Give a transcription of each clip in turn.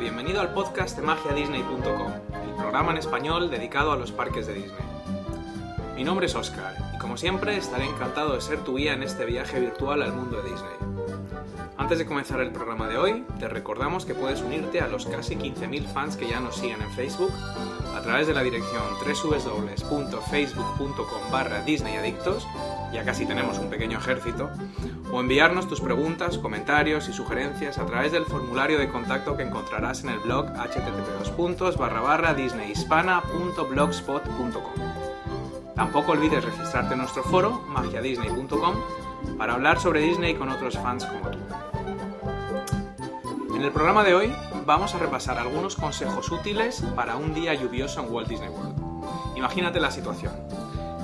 Bienvenido al podcast de magiadisney.com, el programa en español dedicado a los parques de Disney. Mi nombre es Oscar y como siempre estaré encantado de ser tu guía en este viaje virtual al mundo de Disney. Antes de comenzar el programa de hoy, te recordamos que puedes unirte a los casi 15.000 fans que ya nos siguen en Facebook a través de la dirección www.facebook.com barra disneyadictos, ya casi tenemos un pequeño ejército, o enviarnos tus preguntas, comentarios y sugerencias a través del formulario de contacto que encontrarás en el blog http disneyhispana.blogspot.com. Tampoco olvides registrarte en nuestro foro magiadisney.com para hablar sobre Disney con otros fans como tú. En el programa de hoy vamos a repasar algunos consejos útiles para un día lluvioso en Walt Disney World. Imagínate la situación.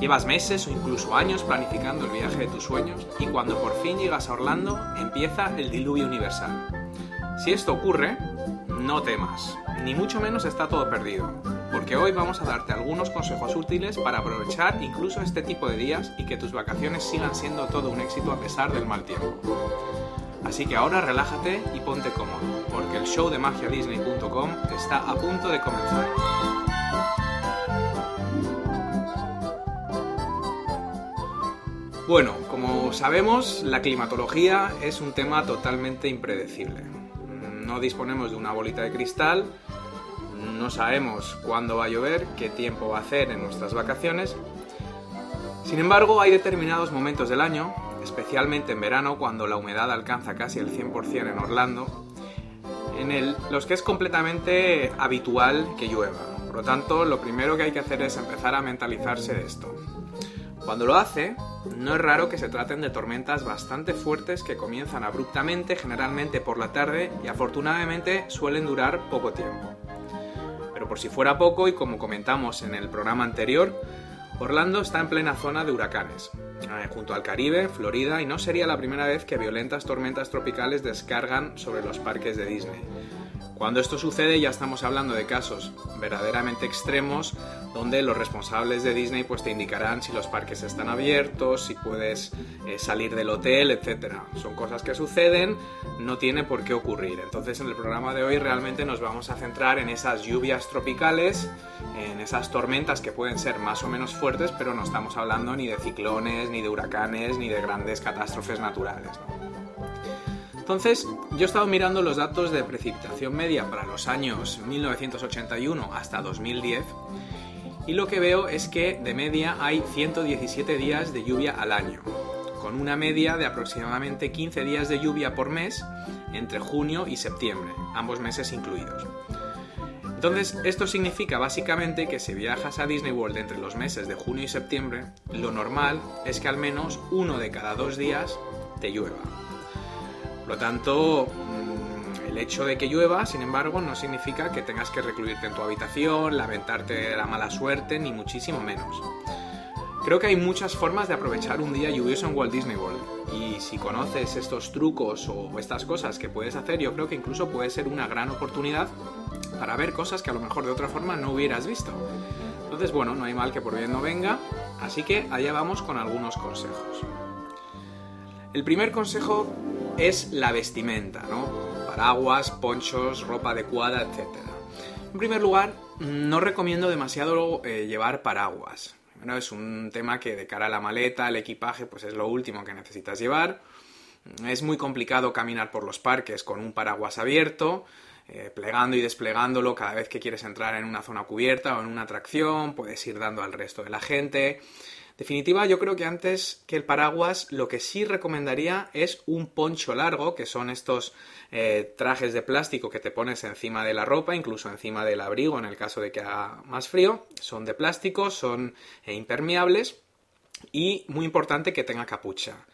Llevas meses o incluso años planificando el viaje de tus sueños y cuando por fin llegas a Orlando empieza el diluvio universal. Si esto ocurre, no temas, ni mucho menos está todo perdido, porque hoy vamos a darte algunos consejos útiles para aprovechar incluso este tipo de días y que tus vacaciones sigan siendo todo un éxito a pesar del mal tiempo. Así que ahora relájate y ponte cómodo, porque el show de magiadisney.com está a punto de comenzar. Bueno, como sabemos, la climatología es un tema totalmente impredecible. No disponemos de una bolita de cristal, no sabemos cuándo va a llover, qué tiempo va a hacer en nuestras vacaciones. Sin embargo, hay determinados momentos del año, especialmente en verano, cuando la humedad alcanza casi el 100% en Orlando, en los que es completamente habitual que llueva. Por lo tanto, lo primero que hay que hacer es empezar a mentalizarse de esto. Cuando lo hace, no es raro que se traten de tormentas bastante fuertes que comienzan abruptamente, generalmente por la tarde, y afortunadamente suelen durar poco tiempo. Pero por si fuera poco, y como comentamos en el programa anterior, Orlando está en plena zona de huracanes, eh, junto al Caribe, Florida, y no sería la primera vez que violentas tormentas tropicales descargan sobre los parques de Disney. Cuando esto sucede ya estamos hablando de casos verdaderamente extremos donde los responsables de Disney pues te indicarán si los parques están abiertos, si puedes eh, salir del hotel, etc. Son cosas que suceden, no tiene por qué ocurrir. Entonces en el programa de hoy realmente nos vamos a centrar en esas lluvias tropicales, en esas tormentas que pueden ser más o menos fuertes, pero no estamos hablando ni de ciclones, ni de huracanes, ni de grandes catástrofes naturales. Entonces, yo he estado mirando los datos de precipitación media para los años 1981 hasta 2010 y lo que veo es que de media hay 117 días de lluvia al año, con una media de aproximadamente 15 días de lluvia por mes entre junio y septiembre, ambos meses incluidos. Entonces, esto significa básicamente que si viajas a Disney World entre los meses de junio y septiembre, lo normal es que al menos uno de cada dos días te llueva. Por lo tanto, mm, el hecho de que llueva, sin embargo, no significa que tengas que recluirte en tu habitación, lamentarte la mala suerte, ni muchísimo menos. Creo que hay muchas formas de aprovechar un día lluvioso en Walt Disney World. Y si conoces estos trucos o estas cosas que puedes hacer, yo creo que incluso puede ser una gran oportunidad para ver cosas que a lo mejor de otra forma no hubieras visto. Entonces, bueno, no hay mal que por bien no venga, así que allá vamos con algunos consejos. El primer consejo es la vestimenta, ¿no? Paraguas, ponchos, ropa adecuada, etc. En primer lugar, no recomiendo demasiado eh, llevar paraguas. Bueno, es un tema que de cara a la maleta, el equipaje, pues es lo último que necesitas llevar. Es muy complicado caminar por los parques con un paraguas abierto, eh, plegando y desplegándolo cada vez que quieres entrar en una zona cubierta o en una atracción, puedes ir dando al resto de la gente definitiva, yo creo que antes que el paraguas, lo que sí recomendaría es un poncho largo, que son estos eh, trajes de plástico que te pones encima de la ropa, incluso encima del abrigo en el caso de que haga más frío. Son de plástico, son eh, impermeables y muy importante que tenga capucha.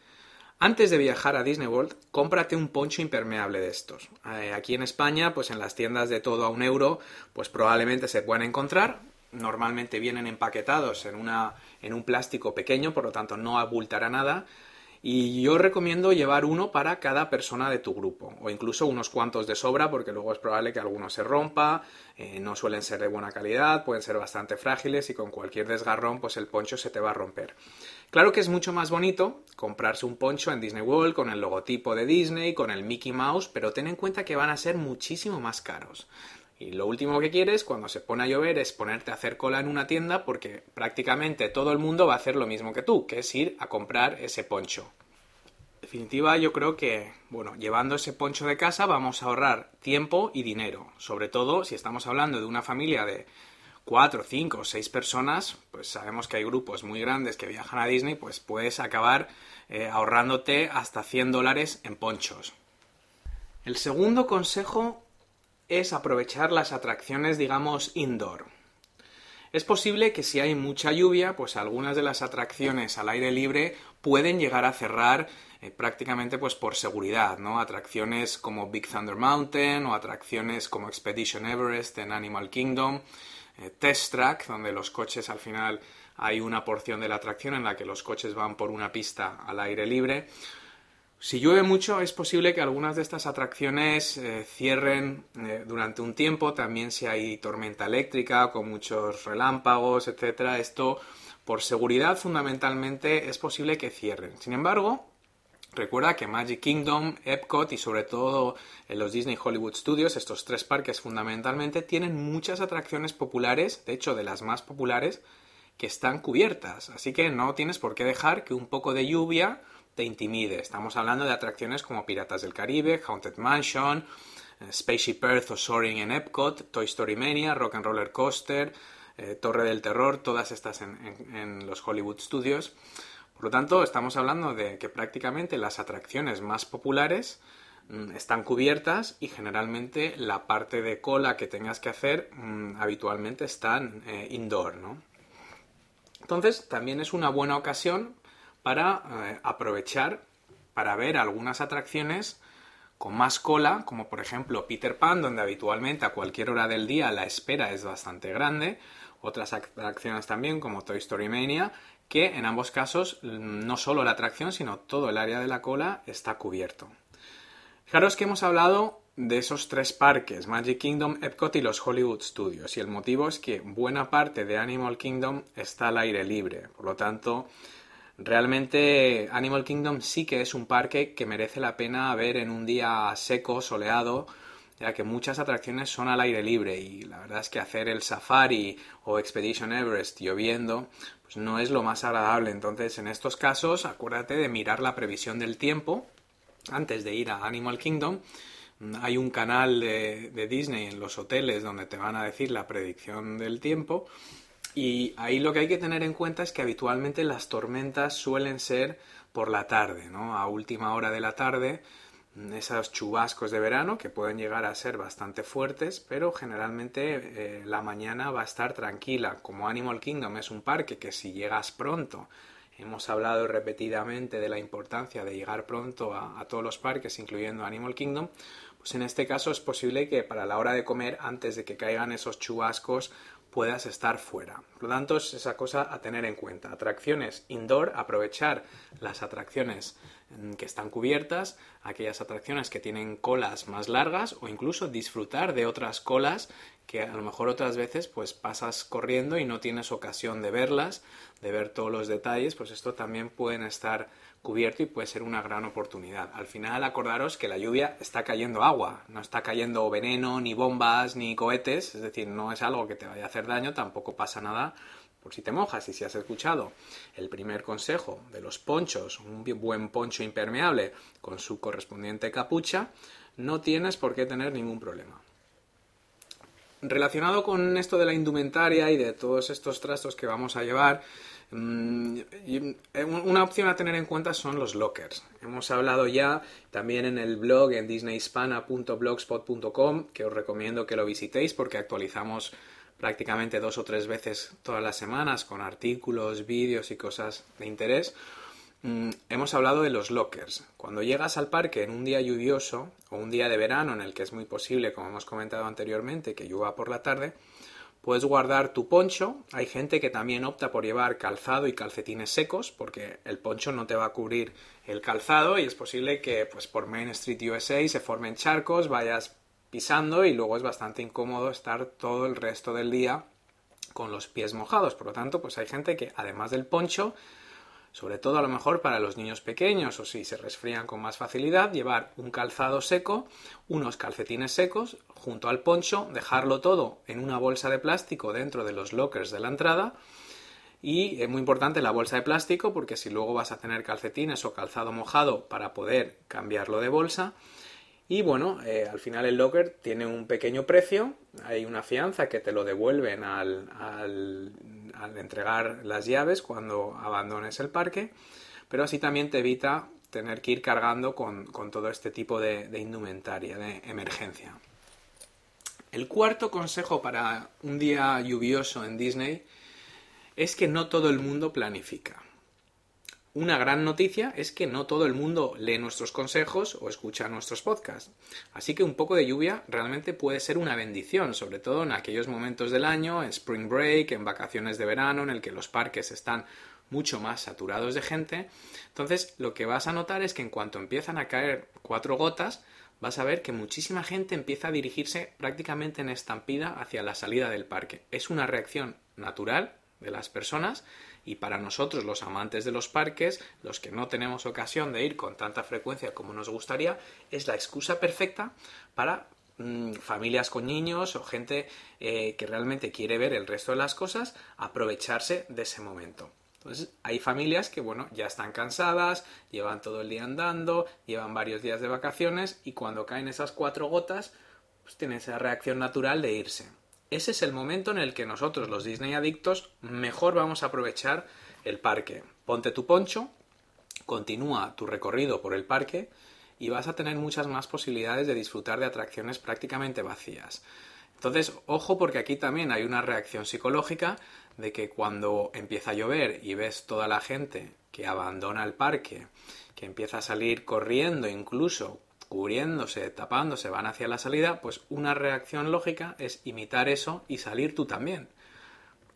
Antes de viajar a Disney World, cómprate un poncho impermeable de estos. Eh, aquí en España, pues en las tiendas de todo a un euro, pues probablemente se pueden encontrar normalmente vienen empaquetados en, una, en un plástico pequeño, por lo tanto no abultará nada. Y yo recomiendo llevar uno para cada persona de tu grupo, o incluso unos cuantos de sobra, porque luego es probable que alguno se rompa, eh, no suelen ser de buena calidad, pueden ser bastante frágiles y con cualquier desgarrón, pues el poncho se te va a romper. Claro que es mucho más bonito comprarse un poncho en Disney World con el logotipo de Disney, con el Mickey Mouse, pero ten en cuenta que van a ser muchísimo más caros. Y lo último que quieres cuando se pone a llover es ponerte a hacer cola en una tienda porque prácticamente todo el mundo va a hacer lo mismo que tú, que es ir a comprar ese poncho. En definitiva, yo creo que, bueno, llevando ese poncho de casa vamos a ahorrar tiempo y dinero. Sobre todo si estamos hablando de una familia de cuatro, cinco o seis personas, pues sabemos que hay grupos muy grandes que viajan a Disney, pues puedes acabar eh, ahorrándote hasta 100 dólares en ponchos. El segundo consejo es aprovechar las atracciones, digamos, indoor. Es posible que si hay mucha lluvia, pues algunas de las atracciones al aire libre pueden llegar a cerrar eh, prácticamente pues por seguridad, ¿no? Atracciones como Big Thunder Mountain o atracciones como Expedition Everest en Animal Kingdom, eh, Test Track, donde los coches al final hay una porción de la atracción en la que los coches van por una pista al aire libre si llueve mucho es posible que algunas de estas atracciones eh, cierren eh, durante un tiempo, también si hay tormenta eléctrica con muchos relámpagos, etcétera, esto por seguridad fundamentalmente es posible que cierren. Sin embargo, recuerda que Magic Kingdom, Epcot y sobre todo en los Disney Hollywood Studios, estos tres parques fundamentalmente tienen muchas atracciones populares, de hecho de las más populares, que están cubiertas, así que no tienes por qué dejar que un poco de lluvia te intimide. Estamos hablando de atracciones como Piratas del Caribe, Haunted Mansion, eh, Spaceship Earth o Soaring en Epcot, Toy Story Mania, Rock and Roller Coaster, eh, Torre del Terror, todas estas en, los Hollywood Studios. Por lo tanto, estamos hablando de que prácticamente las atracciones más populares mm, están cubiertas y generalmente la parte de cola que tengas que hacer mm, habitualmente están eh, indoor. Entonces, también es una buena ocasión para eh, aprovechar para ver algunas atracciones con más cola, como por ejemplo Peter Pan, donde habitualmente a cualquier hora del día la espera es bastante grande, otras atracciones también como Toy Story Mania, que en ambos casos mm, no solo la atracción, sino todo el área de la cola está cubierto. Fijaros que hemos hablado de esos tres parques, Magic Kingdom, Epcot y los Hollywood Studios, y el motivo es que buena parte de Animal Kingdom está al aire libre, por lo tanto Realmente Animal Kingdom sí que es un parque que merece la pena ver en un día seco, soleado, ya que muchas atracciones son al aire libre y la verdad es que hacer el safari o Expedition Everest lloviendo pues no es lo más agradable. Entonces en estos casos acuérdate de mirar la previsión del tiempo antes de ir a Animal Kingdom. Hay un canal de, de Disney en los hoteles donde te van a decir la predicción del tiempo y ahí lo que hay que tener en cuenta es que habitualmente las tormentas suelen ser por la tarde, ¿no? A última hora de la tarde, mm, esos chubascos de verano que pueden llegar a ser bastante fuertes, pero generalmente eh, la mañana va a estar tranquila. Como Animal Kingdom es un parque que si llegas pronto, hemos hablado repetidamente de la importancia de llegar pronto a, a todos los parques, incluyendo Animal Kingdom, pues en este caso es posible que para la hora de comer, antes de que caigan esos chubascos, puedas estar fuera. Por lo tanto, es esa cosa a tener en cuenta. Atracciones indoor, aprovechar las atracciones mm, que están cubiertas, aquellas atracciones que tienen colas más largas o incluso disfrutar de otras colas que a lo mejor otras veces pues pasas corriendo y no tienes ocasión de verlas, de ver todos los detalles, pues esto también pueden estar cubierto y puede ser una gran oportunidad. Al final acordaros que la lluvia está cayendo agua, no está cayendo veneno, ni bombas, ni cohetes, es decir, no es algo que te vaya a hacer daño, tampoco pasa nada por si te mojas y si has escuchado el primer consejo de los ponchos, un buen poncho impermeable con su correspondiente capucha, no tienes por qué tener ningún problema. Relacionado con esto de la indumentaria y de todos estos trastos que vamos a llevar, una opción a tener en cuenta son los lockers. Hemos hablado ya también en el blog en disneyhispana.blogspot.com, que os recomiendo que lo visitéis porque actualizamos prácticamente dos o tres veces todas las semanas con artículos, vídeos y cosas de interés. Mm, hemos hablado de los lockers. Cuando llegas al parque en un día lluvioso o un día de verano en el que es muy posible, como hemos comentado anteriormente, que llueva por la tarde, puedes guardar tu poncho. Hay gente que también opta por llevar calzado y calcetines secos, porque el poncho no te va a cubrir el calzado y es posible que pues por Main Street USA se formen charcos, vayas pisando y luego es bastante incómodo estar todo el resto del día con los pies mojados. Por lo tanto, pues hay gente que además del poncho, sobre todo a lo mejor para los niños pequeños o si se resfrían con más facilidad, llevar un calzado seco, unos calcetines secos junto al poncho, dejarlo todo en una bolsa de plástico dentro de los lockers de la entrada. Y es muy importante la bolsa de plástico porque si luego vas a tener calcetines o calzado mojado para poder cambiarlo de bolsa, y bueno, eh, al final el locker tiene un pequeño precio, hay una fianza que te lo devuelven al, al, entregar las llaves cuando abandones el parque, pero así también te evita tener que ir cargando con, todo este tipo de, de indumentaria de emergencia. El cuarto consejo para un día lluvioso en Disney es que no todo el mundo planifica. Una gran noticia es que no todo el mundo lee nuestros consejos o escucha nuestros podcasts. Así que un poco de lluvia realmente puede ser una bendición, sobre todo en aquellos momentos del año, en spring break, en vacaciones de verano, en el que los parques están mucho más saturados de gente. Entonces, lo que vas a notar es que en cuanto empiezan a caer cuatro gotas, vas a ver que muchísima gente empieza a dirigirse prácticamente en estampida hacia la salida del parque. Es una reacción natural de las personas y para nosotros, los amantes de los parques, los que no tenemos ocasión de ir con tanta frecuencia como nos gustaría, es la excusa perfecta para mm, familias con niños o gente eh, que realmente quiere ver el resto de las cosas, aprovecharse de ese momento. Entonces, hay familias que, bueno, ya están cansadas, llevan todo el día andando, llevan varios días de vacaciones y cuando caen esas cuatro gotas, pues tienen esa reacción natural de irse ese es el momento en el que nosotros, los Disney adictos, mejor vamos a aprovechar el parque. Ponte tu poncho, continúa tu recorrido por el parque y vas a tener muchas más posibilidades de disfrutar de atracciones prácticamente vacías. Entonces, ojo porque aquí también hay una reacción psicológica de que cuando empieza a llover y ves toda la gente que abandona el parque, que empieza a salir corriendo incluso cubriéndose, tapándose, van hacia la salida, pues una reacción lógica es imitar eso y salir tú también.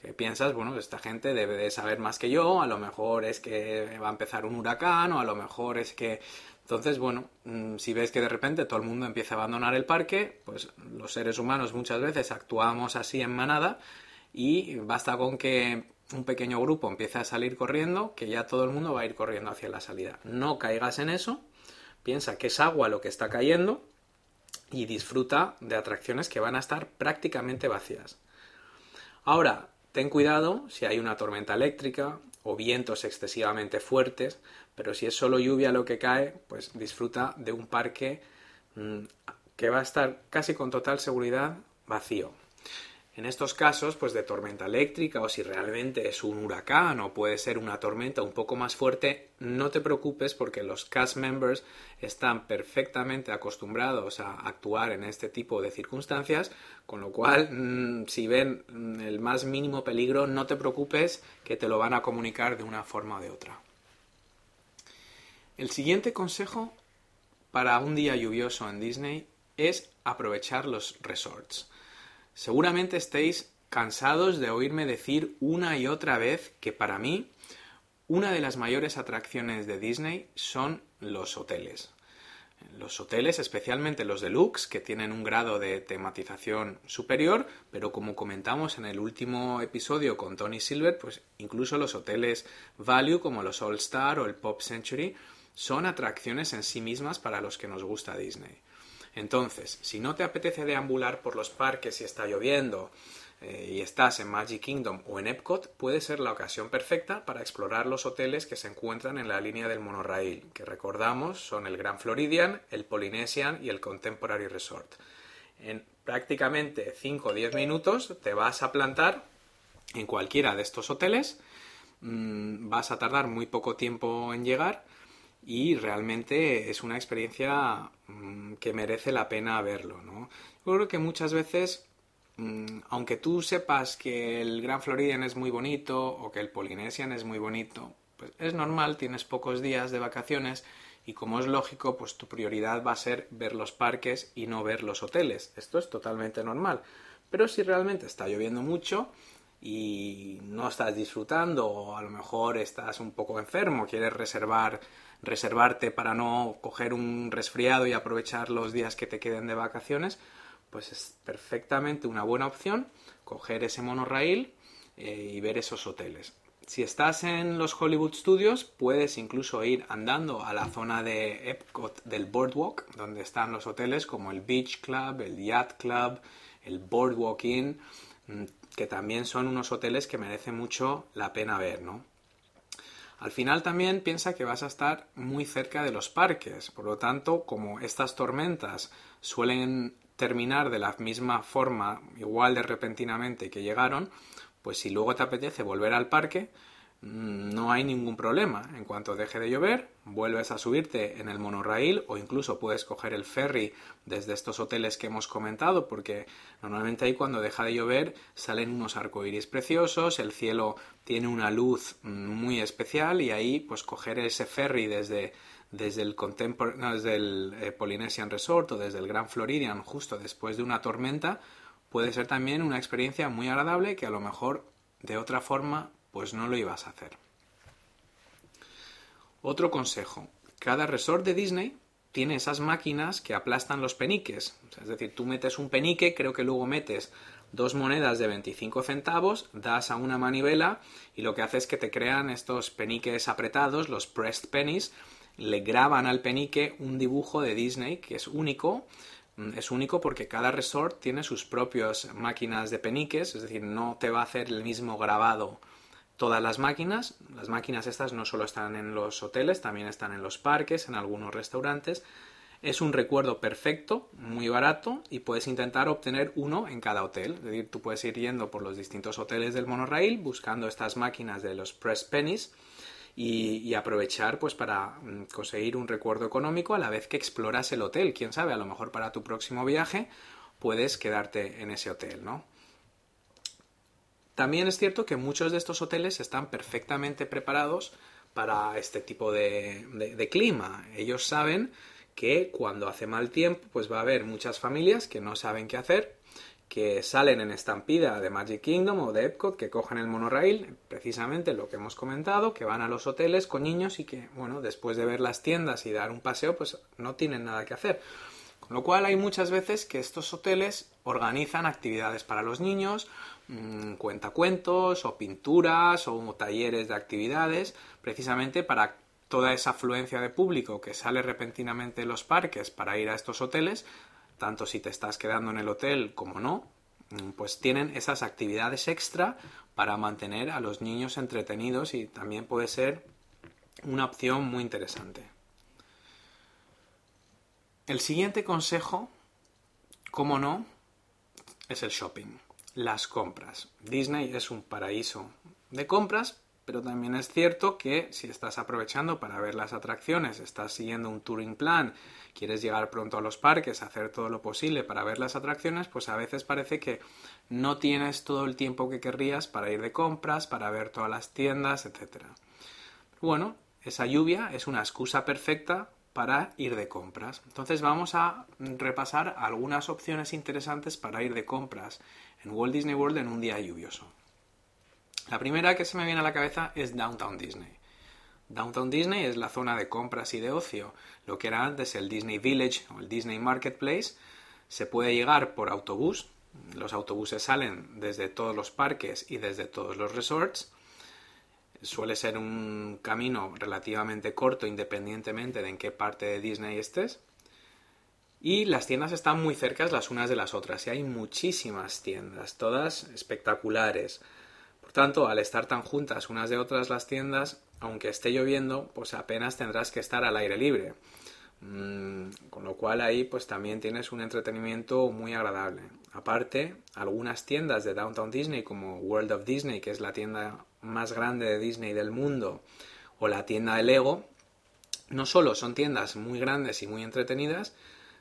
Que piensas, bueno, esta gente debe de saber más que yo, a lo mejor es que va a empezar un huracán o a lo mejor es que... Entonces, bueno, mm, si ves que de repente todo el mundo empieza a abandonar el parque, pues los seres humanos muchas veces actuamos así en manada y basta con que un pequeño grupo empiece a salir corriendo, que ya todo el mundo va a ir corriendo hacia la salida. No caigas en eso, Piensa que es agua lo que está cayendo y disfruta de atracciones que van a estar prácticamente vacías. Ahora, ten cuidado si hay una tormenta eléctrica o vientos excesivamente fuertes, pero si es solo lluvia lo que cae, pues disfruta de un parque mm, que va a estar casi con total seguridad vacío. En estos casos, pues de tormenta eléctrica o si realmente es un huracán o puede ser una tormenta un poco más fuerte, no te preocupes porque los cast members están perfectamente acostumbrados a actuar en este tipo de circunstancias, con lo cual mm, si ven mm, el más mínimo peligro, no te preocupes que te lo van a comunicar de una forma o de otra. El siguiente consejo para un día lluvioso en Disney es aprovechar los resorts. Seguramente estéis cansados de oírme decir una y otra vez que para mí una de las mayores atracciones de Disney son los hoteles. Los hoteles, especialmente los deluxe, que tienen un grado de tematización superior, pero como comentamos en el último episodio con Tony Silver, pues incluso los hoteles value como los All Star o el Pop Century son atracciones en sí mismas para los que nos gusta Disney. Entonces, si no te apetece deambular por los parques y está lloviendo eh, y estás en Magic Kingdom o en Epcot, puede ser la ocasión perfecta para explorar los hoteles que se encuentran en la línea del monorail, que recordamos son el Grand Floridian, el Polynesian y el Contemporary Resort. En prácticamente 5 o 10 minutos te vas a plantar en cualquiera de estos hoteles, mm, vas a tardar muy poco tiempo en llegar y realmente es una experiencia mm, que merece la pena verlo, ¿no? Yo creo que muchas veces, mm, aunque tú sepas que el Gran Floridian es muy bonito o que el Polynesian es muy bonito, pues es normal, tienes pocos días de vacaciones y como es lógico, pues tu prioridad va a ser ver los parques y no ver los hoteles. Esto es totalmente normal. Pero si realmente está lloviendo mucho y no estás disfrutando o a lo mejor estás un poco enfermo, quieres reservar reservarte para no coger un resfriado y aprovechar los días que te queden de vacaciones, pues es perfectamente una buena opción coger ese monorail eh, y ver esos hoteles. Si estás en los Hollywood Studios, puedes incluso ir andando a la zona de Epcot del Boardwalk, donde están los hoteles como el Beach Club, el Yacht Club, el Boardwalk Inn, mm, que también son unos hoteles que merece mucho la pena ver, ¿no? Al final también piensa que vas a estar muy cerca de los parques, por lo tanto, como estas tormentas suelen terminar de la misma forma, igual de repentinamente que llegaron, pues si luego te apetece volver al parque, no hay ningún problema. En cuanto deje de llover, vuelves a subirte en el monorail o incluso puedes coger el ferry desde estos hoteles que hemos comentado, porque normalmente ahí cuando deja de llover salen unos arcoíris preciosos, el cielo tiene una luz mm, muy especial y ahí pues coger ese ferry desde desde el, desde el eh, Polynesian Resort o desde el Grand Floridian justo después de una tormenta, puede ser también una experiencia muy agradable que a lo mejor de otra forma pues no lo ibas a hacer. Otro consejo, cada resort de Disney tiene esas máquinas que aplastan los peniques. es decir, tú metes un penique, creo que luego metes dos monedas de 25 centavos, das a una manivela y lo que hace es que te crean estos peniques apretados, los pressed pennies, le graban al penique un dibujo de Disney que es único Mm, es único porque cada resort tiene sus propias máquinas de peniques, es decir, no te va a hacer el mismo grabado todas las máquinas. Las máquinas estas no solo están en los hoteles, también están en los parques, en algunos restaurantes. Es un recuerdo perfecto, muy barato y puedes intentar obtener uno en cada hotel. Es decir, tú puedes ir yendo por los distintos hoteles del monorail buscando estas máquinas de los press pennies y, aprovechar pues para mm, conseguir un recuerdo económico a la vez que exploras el hotel. Quién sabe, a lo mejor para tu próximo viaje puedes quedarte en ese hotel, ¿no? También es cierto que muchos de estos hoteles están perfectamente preparados para este tipo de, clima. Ellos saben que cuando hace mal tiempo, pues va a haber muchas familias que no saben qué hacer que salen en estampida de Magic Kingdom o de Epcot, que cogen el monorail, precisamente lo que hemos comentado, que van a los hoteles con niños y que, bueno, después de ver las tiendas y dar un paseo, pues no tienen nada que hacer. Con lo cual hay muchas veces que estos hoteles organizan actividades para los niños, mmm, cuentacuentos o pinturas o talleres de actividades, precisamente para toda esa afluencia de público que sale repentinamente de los parques para ir a estos hoteles, tanto si te estás quedando en el hotel como no, mm, pues tienen esas actividades extra para mantener a los niños entretenidos y también puede ser una opción muy interesante. El siguiente consejo, como no, es el shopping, las compras. Disney es un paraíso de compras, pero también es cierto que si estás aprovechando para ver las atracciones, estás siguiendo un touring plan, quieres llegar pronto a los parques, hacer todo lo posible para ver las atracciones, pues a veces parece que no tienes todo el tiempo que querrías para ir de compras, para ver todas las tiendas, etc. Bueno, esa lluvia es una excusa perfecta para ir de compras. Entonces vamos a repasar algunas opciones interesantes para ir de compras en Walt Disney World en un día lluvioso. La primera que se me viene a la cabeza es Downtown Disney. Downtown Disney es la zona de compras y de ocio, lo que era antes el Disney Village o el Disney Marketplace. Se puede llegar por autobús, los autobuses salen desde todos los parques y desde todos los resorts. Suele ser un camino relativamente corto independientemente de en qué parte de Disney estés. Y las tiendas están muy cercas las unas de las otras y hay muchísimas tiendas, todas espectaculares. Por tanto, al estar tan juntas unas de otras las tiendas, aunque esté lloviendo, pues apenas tendrás que estar al aire libre. Mm, con lo cual ahí pues también tienes un entretenimiento muy agradable. Aparte, algunas tiendas de Downtown Disney como World of Disney, que es la tienda más grande de Disney del mundo, o la tienda de Lego, no solo son tiendas muy grandes y muy entretenidas,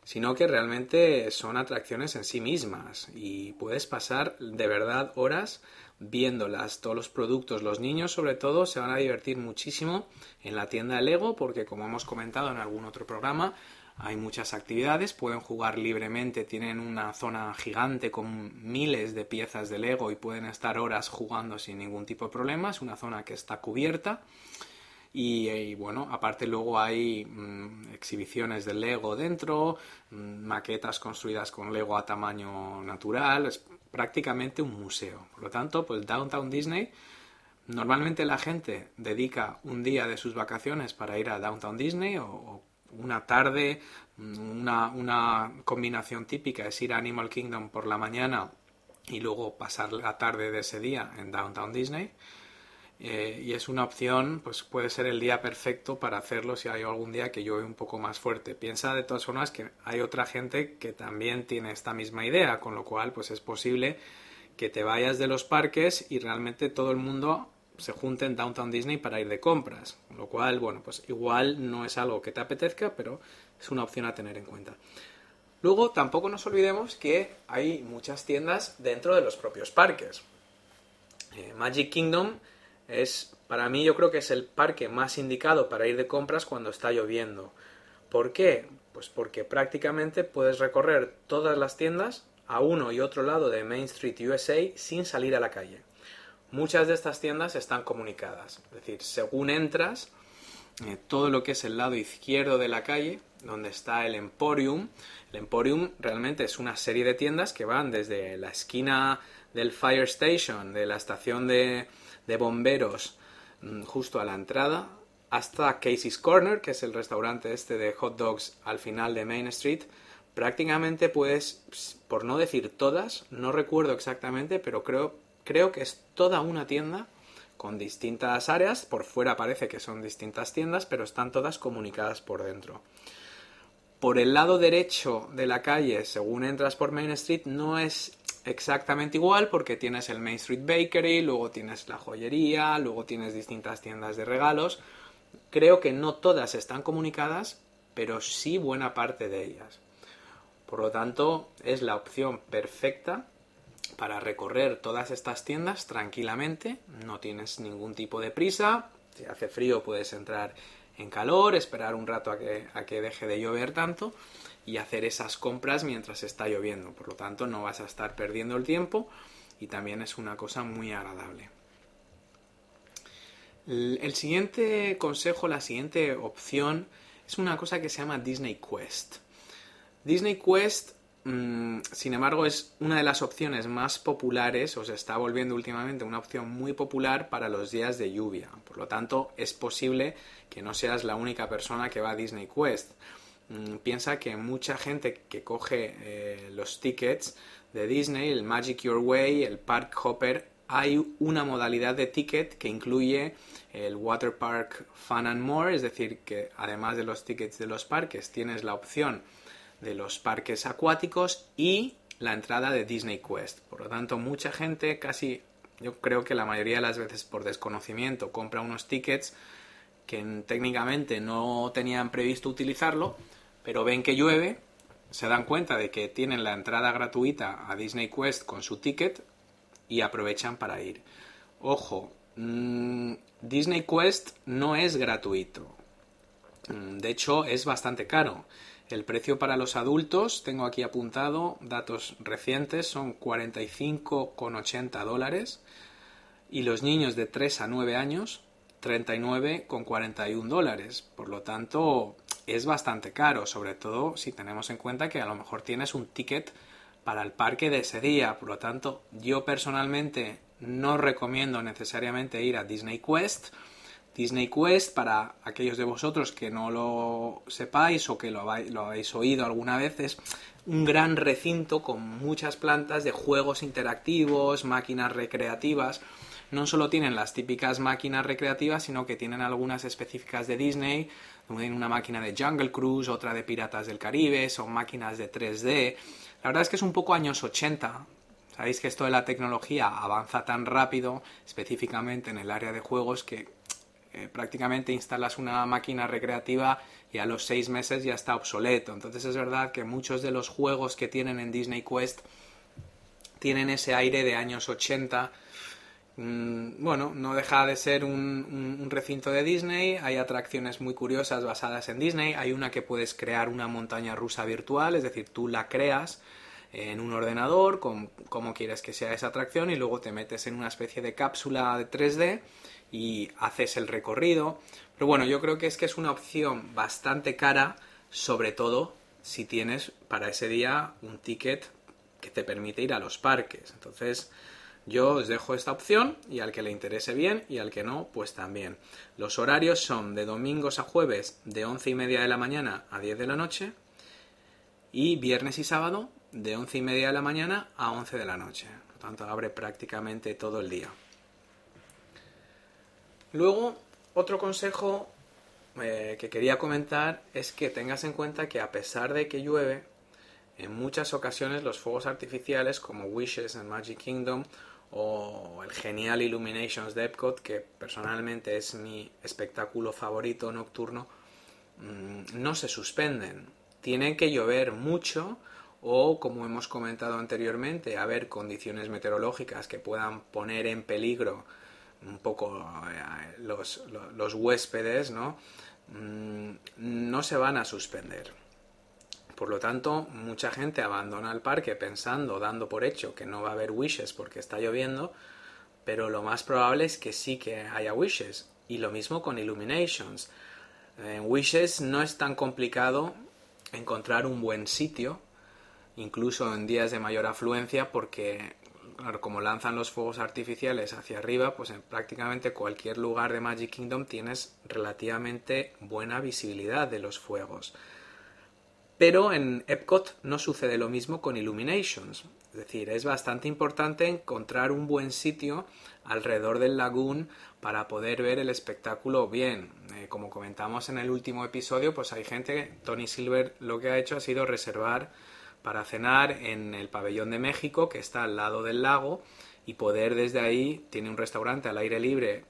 sino que realmente son atracciones en sí mismas y puedes pasar de verdad horas viéndolas, todos los productos. Los niños, sobre todo, se van a divertir muchísimo en la tienda de Lego, porque como hemos comentado en algún otro programa, hay muchas actividades, pueden jugar libremente, tienen una zona gigante con miles de piezas de Lego y pueden estar horas jugando sin ningún tipo de problema, es una zona que está cubierta. Y, bueno, aparte luego hay mm, exhibiciones de Lego dentro, mm, maquetas construidas con Lego a tamaño natural, es prácticamente un museo. Por lo tanto, pues Downtown Disney, normalmente la gente dedica un día de sus vacaciones para ir a Downtown Disney o una tarde, una, combinación típica es ir a Animal Kingdom por la mañana y luego pasar la tarde de ese día en Downtown Disney. Eh, y es una opción, pues puede ser el día perfecto para hacerlo si hay algún día que llueve un poco más fuerte. Piensa de todas formas que hay otra gente que también tiene esta misma idea, con lo cual pues es posible que te vayas de los parques y realmente todo el mundo se junten Downtown Disney para ir de compras. Lo cual, bueno, pues igual no es algo que te apetezca, pero es una opción a tener en cuenta. Luego, tampoco nos olvidemos que hay muchas tiendas dentro de los propios parques. Eh, Magic Kingdom es, para mí, yo creo que es el parque más indicado para ir de compras cuando está lloviendo. ¿Por qué? Pues porque prácticamente puedes recorrer todas las tiendas a uno y otro lado de Main Street USA sin salir a la calle. Muchas de estas tiendas están comunicadas, es decir, según entras, eh, todo lo que es el lado izquierdo de la calle, donde está el Emporium, el Emporium realmente es una serie de tiendas que van desde la esquina del Fire Station, de la estación de, de bomberos, mm, justo a la entrada, hasta Casey's Corner, que es el restaurante este de hot dogs al final de Main Street, prácticamente puedes, por no decir todas, no recuerdo exactamente, pero creo creo que es toda una tienda con distintas áreas. Por fuera parece que son distintas tiendas, pero están todas comunicadas por dentro. Por el lado derecho de la calle, según entras por Main Street, no es exactamente igual porque tienes el Main Street Bakery, luego tienes la joyería, luego tienes distintas tiendas de regalos. Creo que no todas están comunicadas, pero sí buena parte de ellas. Por lo tanto, es la opción perfecta para recorrer todas estas tiendas tranquilamente, no tienes ningún tipo de prisa, si hace frío puedes entrar en calor, esperar un rato a que, a que deje de llover tanto y hacer esas compras mientras está lloviendo, por lo tanto no vas a estar perdiendo el tiempo y también es una cosa muy agradable. El siguiente consejo, la siguiente opción es una cosa que se llama Disney Quest. Disney Quest Mm, sin embargo, es una de las opciones más populares, o se está volviendo últimamente una opción muy popular para los días de lluvia. Por lo tanto, es posible que no seas la única persona que va a Disney Quest. Mm, piensa que mucha gente que coge eh, los tickets de Disney, el Magic Your Way, el Park Hopper, hay una modalidad de ticket que incluye el Water Park Fun and More, es decir, que además de los tickets de los parques tienes la opción de los parques acuáticos y la entrada de Disney Quest. Por lo tanto, mucha gente, casi yo creo que la mayoría de las veces por desconocimiento, compra unos tickets que técnicamente no tenían previsto utilizarlo, pero ven que llueve, se dan cuenta de que tienen la entrada gratuita a Disney Quest con su ticket y aprovechan para ir. Ojo, mm, Disney Quest no es gratuito. Mm, de hecho, es bastante caro. El precio para los adultos, tengo aquí apuntado datos recientes, son 45,80 dólares y los niños de 3 a 9 años 39,41 dólares. Por lo tanto, es bastante caro, sobre todo si tenemos en cuenta que a lo mejor tienes un ticket para el parque de ese día. Por lo tanto, yo personalmente no recomiendo necesariamente ir a Disney Quest Disney Quest, para aquellos de vosotros que no lo sepáis o que lo habéis, oído alguna vez, es un gran recinto con muchas plantas de juegos interactivos, máquinas recreativas. No solo tienen las típicas máquinas recreativas, sino que tienen algunas específicas de Disney, tienen una máquina de Jungle Cruise, otra de Piratas del Caribe, son máquinas de 3D. La verdad es que es un poco años 80, Sabéis que esto de la tecnología avanza tan rápido, específicamente en el área de juegos, que eh, prácticamente instalas una máquina recreativa y a los seis meses ya está obsoleto. Entonces es verdad que muchos de los juegos que tienen en Disney Quest tienen ese aire de años 80. Mm, bueno, no deja de ser un, recinto de Disney, hay atracciones muy curiosas basadas en Disney, hay una que puedes crear una montaña rusa virtual, es decir, tú la creas en un ordenador con cómo quieres que sea esa atracción y luego te metes en una especie de cápsula de 3D y haces el recorrido. Pero bueno, yo creo que es que es una opción bastante cara, sobre todo si tienes para ese día un ticket que te permite ir a los parques. Entonces, yo os dejo esta opción y al que le interese bien y al que no, pues también. Los horarios son de domingos a jueves de 11 y media de la mañana a 10 de la noche y viernes y sábado de 11 y media de la mañana a 11 de la noche. Por lo tanto, abre prácticamente todo el día. Luego, otro consejo eh, que quería comentar es que tengas en cuenta que a pesar de que llueve, en muchas ocasiones los fuegos artificiales como Wishes en Magic Kingdom o el genial Illuminations de Epcot, que personalmente es mi espectáculo favorito nocturno, mm, no se suspenden. Tienen que llover mucho o, como hemos comentado anteriormente, haber condiciones meteorológicas que puedan poner en peligro un poco eh, los, los huéspedes, ¿no? Mm, no se van a suspender. Por lo tanto, mucha gente abandona el parque pensando, dando por hecho que no va a haber wishes porque está lloviendo, pero lo más probable es que sí que haya wishes. Y lo mismo con Illuminations. En wishes no es tan complicado encontrar un buen sitio, incluso en días de mayor afluencia, porque claro, como lanzan los fuegos artificiales hacia arriba, pues en prácticamente cualquier lugar de Magic Kingdom tienes relativamente buena visibilidad de los fuegos. Pero en Epcot no sucede lo mismo con Illuminations. Es decir, es bastante importante encontrar un buen sitio alrededor del lagoon para poder ver el espectáculo bien. Eh, como comentamos en el último episodio, pues hay gente, Tony Silver lo que ha hecho ha sido reservar para cenar en el pabellón de México, que está al lado del lago, y poder desde ahí, tiene un restaurante al aire libre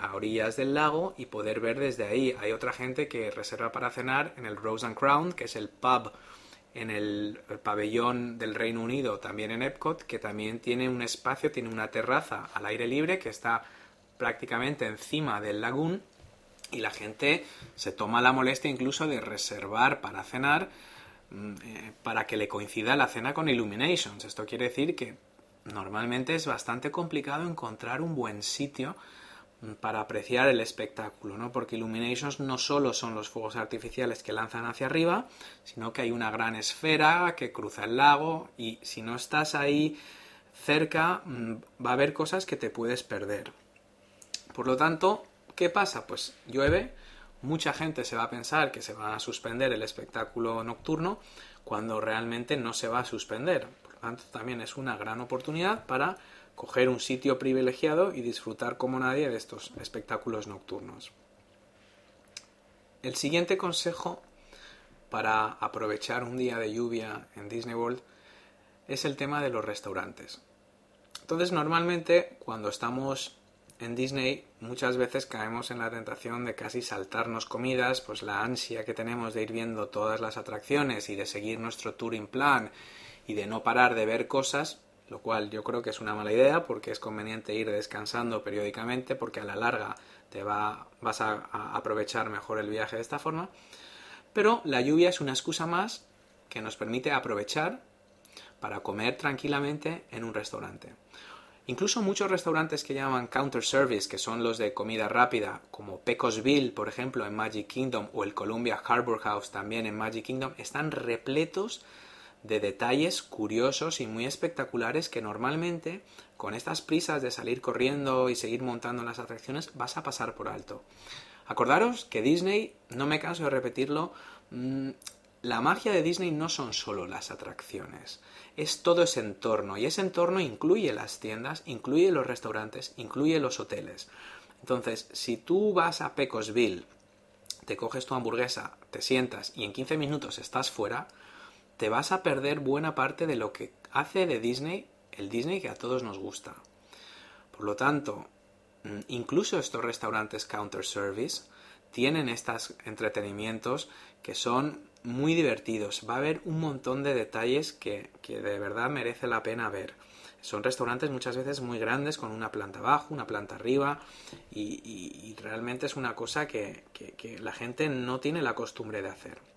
a orillas del lago y poder ver desde ahí. Hay otra gente que reserva para cenar en el Rose and Crown, que es el pub en el, pabellón del Reino Unido, también en Epcot, que también tiene un espacio, tiene una terraza al aire libre que está prácticamente encima del lagoon y la gente se toma la molestia incluso de reservar para cenar Mm, eh, para que le coincida la cena con Illuminations. Esto quiere decir que normalmente es bastante complicado encontrar un buen sitio para apreciar el espectáculo, ¿no? Porque Illuminations no solo son los fuegos artificiales que lanzan hacia arriba, sino que hay una gran esfera que cruza el lago y si no estás ahí cerca mm, va a haber cosas que te puedes perder. Por lo tanto, ¿qué pasa? Pues llueve, mucha gente se va a pensar que se va a suspender el espectáculo nocturno cuando realmente no se va a suspender. Por lo tanto, también es una gran oportunidad para coger un sitio privilegiado y disfrutar como nadie de estos espectáculos nocturnos. El siguiente consejo para aprovechar un día de lluvia en Disney World es el tema de los restaurantes. Entonces, normalmente cuando estamos en Disney muchas veces caemos en la tentación de casi saltarnos comidas, pues la ansia que tenemos de ir viendo todas las atracciones y de seguir nuestro touring plan y de no parar de ver cosas, lo cual yo creo que es una mala idea porque es conveniente ir descansando periódicamente porque a la larga te va, vas a, a aprovechar mejor el viaje de esta forma. Pero la lluvia es una excusa más que nos permite aprovechar para comer tranquilamente en un restaurante. Incluso muchos restaurantes que llaman counter service, que son los de comida rápida, como Pecosville, por ejemplo, en Magic Kingdom, o el Columbia Harbor House también en Magic Kingdom, están repletos de detalles curiosos y muy espectaculares que normalmente, con estas prisas de salir corriendo y seguir montando las atracciones, vas a pasar por alto. Acordaros que Disney, no me canso de repetirlo, mm, la magia de Disney no son solo las atracciones es todo ese entorno y ese entorno incluye las tiendas, incluye los restaurantes, incluye los hoteles. Entonces, si tú vas a Pecosville, te coges tu hamburguesa, te sientas y en 15 minutos estás fuera, te vas a perder buena parte de lo que hace de Disney el Disney que a todos nos gusta. Por lo tanto, mm, incluso estos restaurantes counter service tienen estos entretenimientos que son muy divertidos. Va a haber un montón de detalles que, de verdad merece la pena ver. Son restaurantes muchas veces muy grandes, con una planta abajo, una planta arriba, y, realmente es una cosa que, la gente no tiene la costumbre de hacer.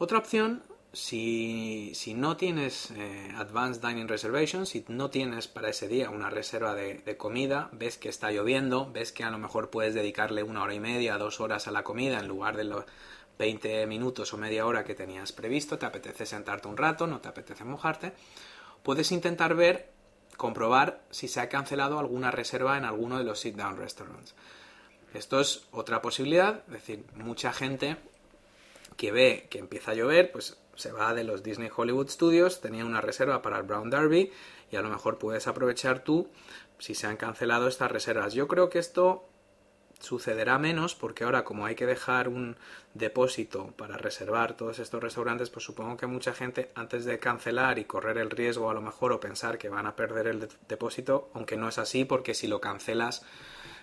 Otra opción, si, no tienes eh, Advanced Dining Reservation, si no tienes para ese día una reserva de, de, comida, ves que está lloviendo, ves que a lo mejor puedes dedicarle una hora y media, dos horas a la comida en lugar de los 20 minutos o media hora que tenías previsto, te apetece sentarte un rato, no te apetece mojarte, puedes intentar ver, comprobar si se ha cancelado alguna reserva en alguno de los sit-down restaurants. Esto es otra posibilidad, es decir, mucha gente que ve que empieza a llover, pues se va de los Disney Hollywood Studios, tenía una reserva para el Brown Derby y a lo mejor puedes aprovechar tú si se han cancelado estas reservas. Yo creo que esto sucederá menos porque ahora como hay que dejar un depósito para reservar todos estos restaurantes, pues supongo que mucha gente antes de cancelar y correr el riesgo a lo mejor o pensar que van a perder el depósito, aunque no es así porque si lo cancelas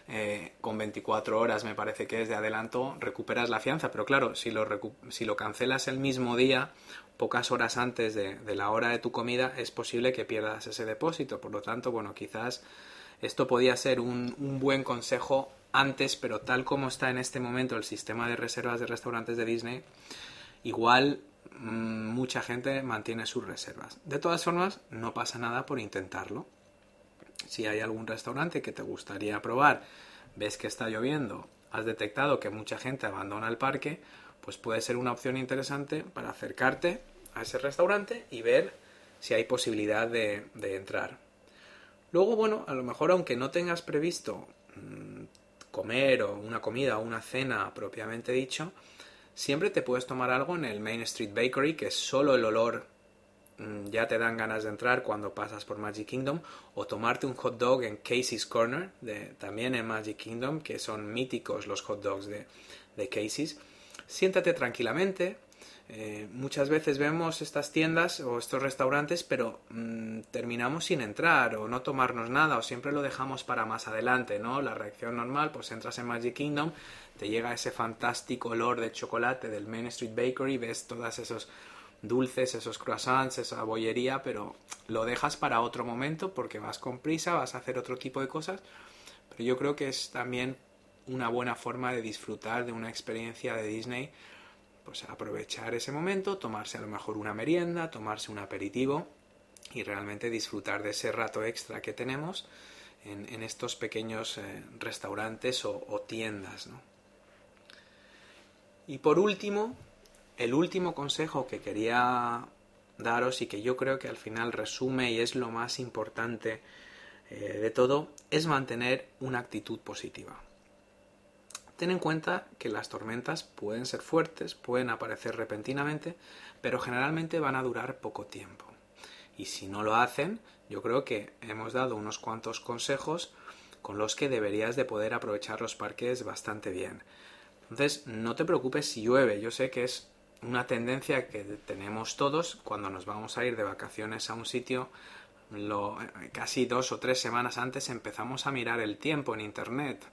eh, con 24 horas me parece que es de adelanto, recuperas la fianza, pero claro, si lo, cancelas el mismo día, pocas horas antes de, la hora de tu comida, es posible que pierdas ese depósito, por lo tanto, bueno, quizás esto podía ser un, un buen consejo antes, pero tal como está en este momento el sistema de reservas de restaurantes de Disney, igual mm, mucha gente mantiene sus reservas. De todas formas, no pasa nada por intentarlo. Si hay algún restaurante que te gustaría probar, ves que está lloviendo, has detectado que mucha gente abandona el parque, pues puede ser una opción interesante para acercarte a ese restaurante y ver si hay posibilidad de, entrar. Luego, bueno, a lo mejor aunque no tengas previsto mm, comer o una comida o una cena propiamente dicho, siempre te puedes tomar algo en el Main Street Bakery, que solo el olor ya te dan ganas de entrar cuando pasas por Magic Kingdom, o tomarte un hot dog en Casey's Corner, de, también en Magic Kingdom, que son míticos los hot dogs de, de Casey's. Siéntate tranquilamente, eh, muchas veces vemos estas tiendas o estos restaurantes, pero mm, terminamos sin entrar o no tomarnos nada o siempre lo dejamos para más adelante, ¿no? La reacción normal, pues entras en Magic Kingdom, te llega ese fantástico olor de chocolate del Main Street Bakery, ves todos esos dulces, esos croissants, esa bollería, pero lo dejas para otro momento porque vas con prisa, vas a hacer otro tipo de cosas, pero yo creo que es también una buena forma de disfrutar de una experiencia de Disney pues aprovechar ese momento, tomarse a lo mejor una merienda, tomarse un aperitivo y realmente disfrutar de ese rato extra que tenemos en, estos pequeños eh, restaurantes o, tiendas. Y por último, el último consejo que quería daros y que yo creo que al final resume y es lo más importante eh, de todo, es mantener una actitud positiva. Ten en cuenta que las tormentas pueden ser fuertes, pueden aparecer repentinamente, pero generalmente van a durar poco tiempo. Y si no lo hacen, yo creo que hemos dado unos cuantos consejos con los que deberías de poder aprovechar los parques bastante bien. Entonces, no te preocupes si llueve. Yo sé que es una tendencia que tenemos todos cuando nos vamos a ir de vacaciones a un sitio. casi dos o tres semanas antes empezamos a mirar el tiempo en internet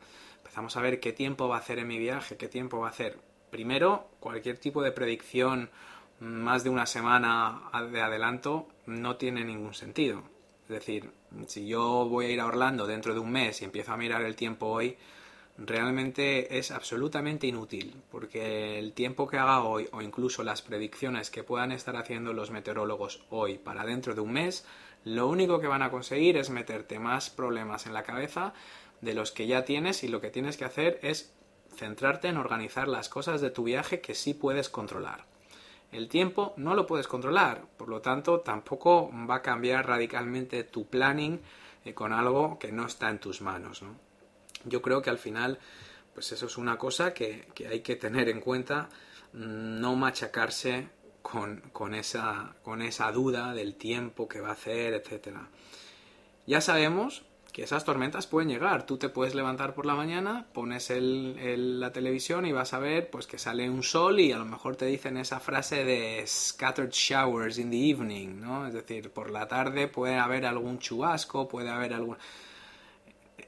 empezamos a ver qué tiempo va a hacer en mi viaje, qué tiempo va a hacer. Primero, cualquier tipo de predicción más de una semana de adelanto no tiene ningún sentido. Es decir, si yo voy a ir a Orlando dentro de un mes y empiezo a mirar el tiempo hoy, realmente es absolutamente inútil, porque el tiempo que haga hoy o incluso las predicciones que puedan estar haciendo los meteorólogos hoy para dentro de un mes, lo único que van a conseguir es meterte más problemas en la cabeza de los que ya tienes y lo que tienes que hacer es centrarte en organizar las cosas de tu viaje que sí puedes controlar. El tiempo no lo puedes controlar, por lo tanto tampoco va a cambiar radicalmente tu planning eh, con algo que no está en tus manos. Yo creo que al final, pues eso es una cosa que, hay que tener en cuenta, mm, no machacarse con, con, esa, con esa duda del tiempo que va a hacer, etc. Ya sabemos que esas tormentas pueden llegar. Tú te puedes levantar por la mañana, pones el, la televisión y vas a ver pues que sale un sol y a lo mejor te dicen esa frase de scattered showers in the evening, ¿no? Es decir, por la tarde puede haber algún chubasco, puede haber algún...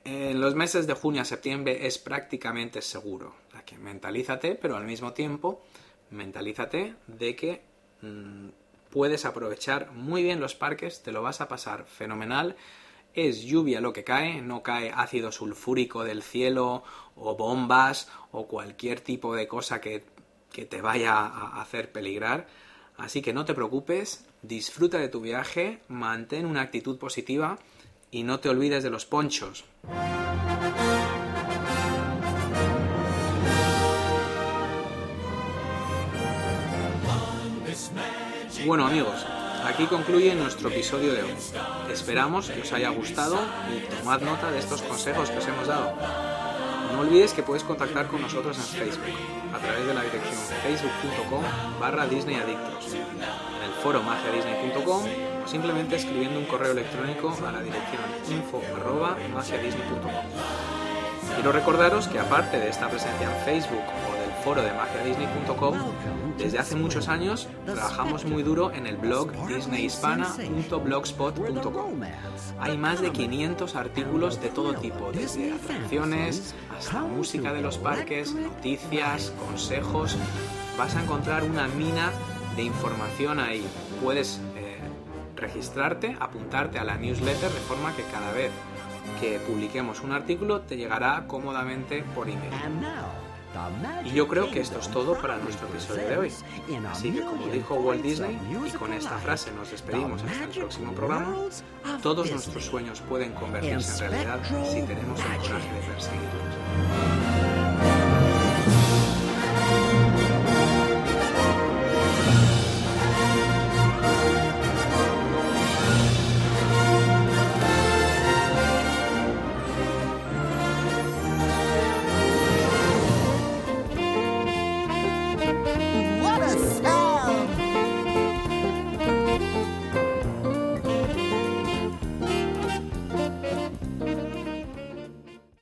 En los meses de junio a septiembre es prácticamente seguro. Que mentalízate, pero al mismo tiempo mentalízate de que mm, puedes aprovechar muy bien los parques, te lo vas a pasar fenomenal. Es lluvia lo que cae, no cae ácido sulfúrico del cielo o bombas o cualquier tipo de cosa que, que te vaya a hacer peligrar. Así que no te preocupes, disfruta de tu viaje, mantén una actitud positiva y no te olvides de los ponchos. Bueno amigos, aquí concluye nuestro episodio de hoy. Esperamos que os haya gustado y tomad nota de estos consejos que os hemos dado. No olvides que puedes contactar con nosotros en Facebook a través de la dirección facebook.com barra disneyadictos, en el foro magiadisney.com simplemente escribiendo un correo electrónico a la dirección info arroba Quiero recordaros que aparte de esta presencia en Facebook o del foro de magiadisney.com, desde hace muchos años trabajamos muy duro en el blog disneyhispana.blogspot.com. Hay más de 500 artículos de todo tipo, desde atracciones hasta música de los parques, noticias, consejos. Vas a encontrar una mina de información ahí. Puedes registrarte, apuntarte a la newsletter de forma que cada vez que publiquemos un artículo te llegará cómodamente por email. Y yo creo que esto es todo para nuestro episodio de hoy. Así que como dijo Walt Disney, y con esta frase nos despedimos hasta el próximo programa, todos nuestros sueños pueden convertirse en realidad si tenemos el coraje de perseguirlos.